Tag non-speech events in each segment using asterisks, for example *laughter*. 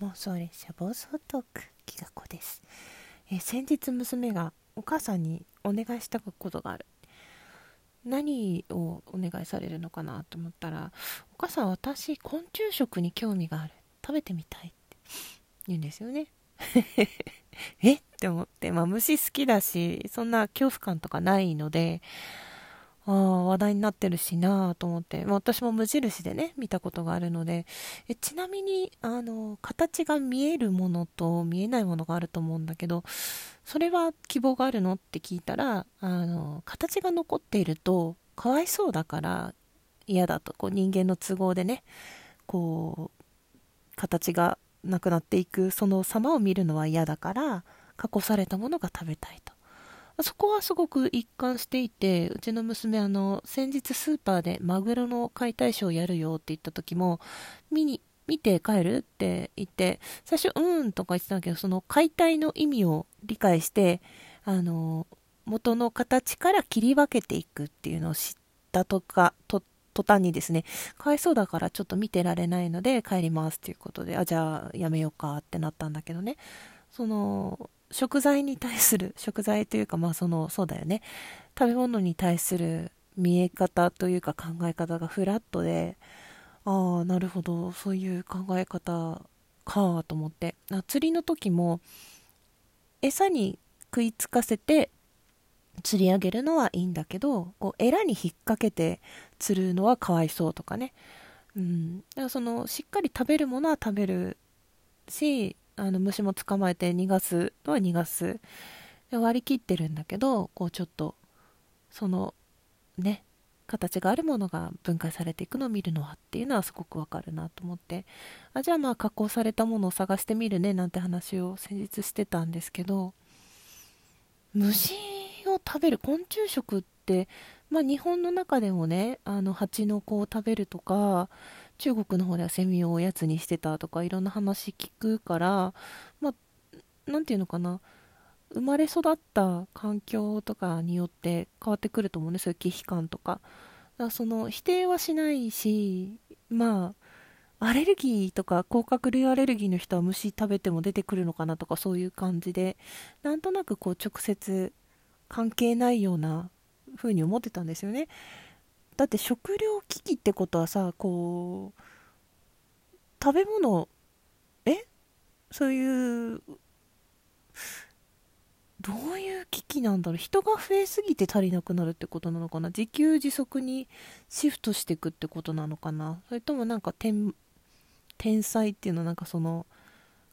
妄想列車暴走トークきがこです、え、先日娘がお母さんにお願いしたことがある。何をお願いされるのかなと思ったらお母さん私昆虫食に興味がある。食べてみたいって言うんですよね。*laughs* え？って思って、まあ、虫好きだしそんな恐怖感とかないのでああ、話題になってるしなと思って、まあ、私も無印でね、見たことがあるので、えちなみに、あの、形が見えるものと見えないものがあると思うんだけど、それは希望があるのって聞いたら、あの、形が残っていると、かわいそうだから嫌だと、こう人間の都合でね、こう、形がなくなっていく、その様を見るのは嫌だから、加工されたものが食べたいと。そこはすごく一貫していて、うちの娘、あの、先日スーパーでマグロの解体ショーやるよって言った時も、見に、見て帰るって言って、最初、うーんとか言ってたんだけど、その解体の意味を理解して、あの、元の形から切り分けていくっていうのを知ったとか、と、途端にですね、かわいそうだからちょっと見てられないので帰りますっていうことで、あ、じゃあやめようかってなったんだけどね、その、食材に対する、*laughs* 食材というか、まあその、そうだよね。食べ物に対する見え方というか考え方がフラットで、ああ、なるほど、そういう考え方かと思って。釣りの時も、餌に食いつかせて釣り上げるのはいいんだけど、こう、エラに引っ掛けて釣るのはかわいそうとかね。うん。だからその、しっかり食べるものは食べるし、あの虫も捕まえて逃がすのは逃がす。で割り切ってるんだけどこうちょっとそのね形があるものが分解されていくのを見るのはっていうのはすごくわかるなと思って。あじゃあまあ加工されたものを探してみるねなんて話を先日してたんですけど虫を食べる昆虫食ってまあ日本の中でもねあの蜂の子を食べるとか中国の方ではセミをおやつにしてたとかいろんな話聞くから、まあ、なていうのかな、生まれ育った環境とかによって変わってくると思うね、そういう忌避感とか。だかその否定はしないし、まあ、アレルギーとか甲殻類アレルギーの人は虫食べても出てくるのかなとかそういう感じで、なんとなくこう直接関係ないような風に思ってたんですよね。だって食糧危機ってことはさこう食べ物え？そういうどういう危機なんだろう。人が増えすぎて足りなくなるってことなのかな。自給自足にシフトしていくってことなのかな。それともなんか天天才っていうのはなんかその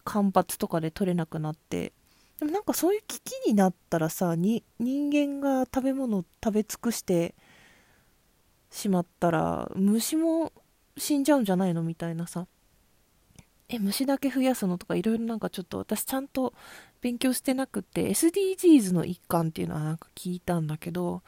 干ばつとかで取れなくなってでもなんかそういう危機になったらさに人間が食べ物を食べ尽くしてしまったら虫も死んじゃうんじゃないのみたいなさ。え虫だけ増やすのとかいろいろなんかちょっと私ちゃんと勉強してなくて SDGs の一環っていうのはなんか聞いたんだけど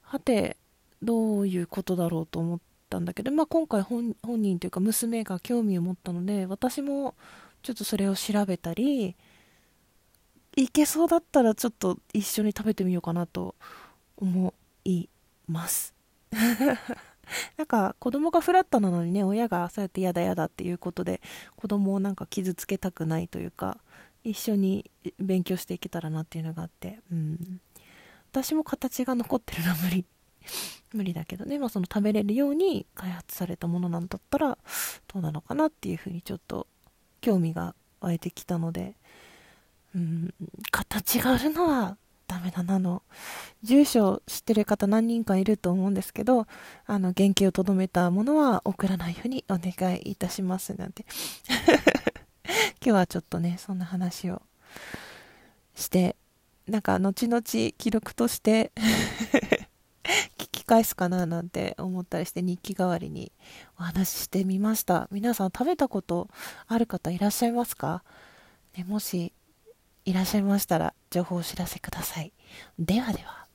はてどういうことだろうと思ったんだけど、まあ、今回本人というか娘が興味を持ったので私もちょっとそれを調べたりいけそうだったらちょっと一緒に食べてみようかなと思います *laughs* なんか子供がフラットなのにね、親がそうやって嫌だ嫌だっていうことで子供をなんか傷つけたくないというか、一緒に勉強していけたらなっていうのがあって、うん。私も形が残ってるのは無理。無理だけどね、まあその食べれるように開発されたものなんだったらどうなのかなっていうふうにちょっと興味が湧いてきたので、うん、形があるのはダメだなの。住所知ってる方何人かいると思うんですけど、あの、原型をとどめたものは送らないようにお願いいたしますなんて。*laughs* 今日はちょっとね、そんな話をして、なんか後々記録として *laughs* 聞き返すかななんて思ったりして日記代わりにお話ししてみました。皆さん食べたことある方いらっしゃいますか、ね、もしいらっしゃいましたら情報をお知らせください。ではでは。